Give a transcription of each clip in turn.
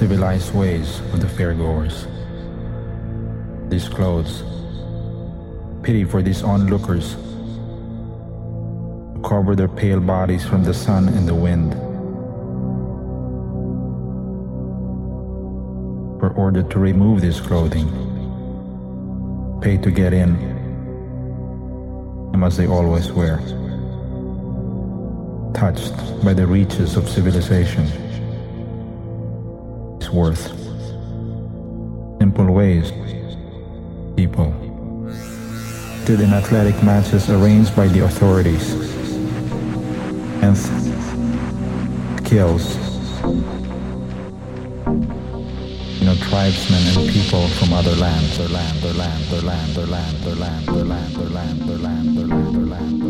civilized ways of the fairgoers. These clothes, pity for these onlookers cover their pale bodies from the sun and the wind. Were ordered to remove this clothing, pay to get in, and as they always wear, touched by the reaches of civilization worth. Simple ways. People. Did in athletic matches arranged by the authorities. And skills. You know, tribesmen and people from other lands, or land, or land, or land, or land, or land, or land, or land, or land, or land, or land,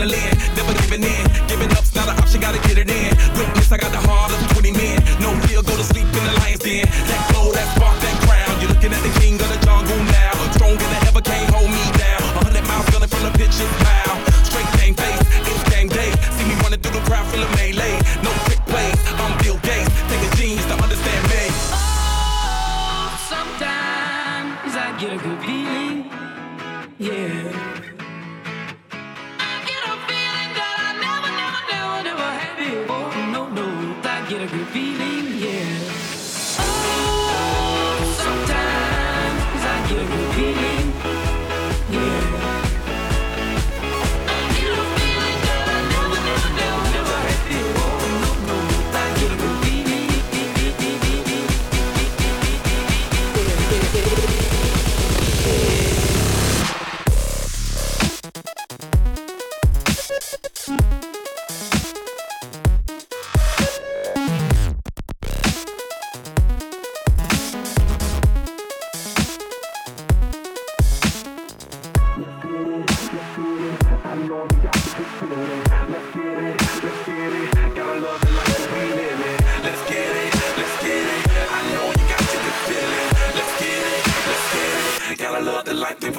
adrenaline. Never giving in. Giving up's not an option, gotta get it in. Witness, I got the yeah.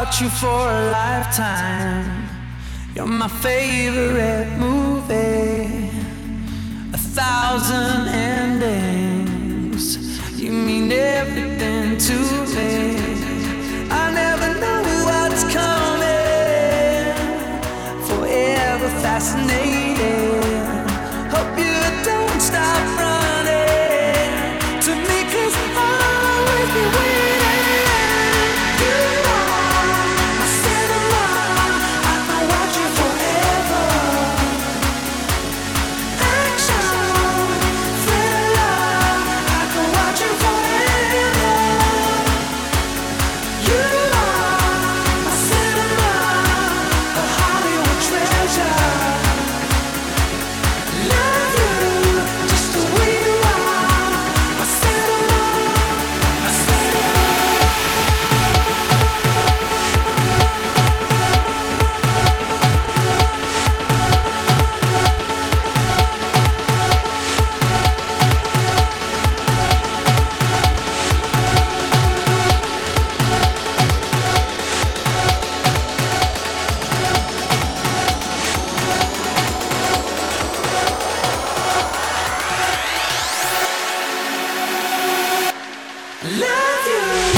about you for a lifetime. You're my favorite movie. A thousand endings. You mean everything to me. Love you.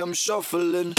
I'm shuffling.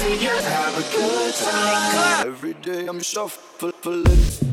See you have a good time. Every day I'm shuffling.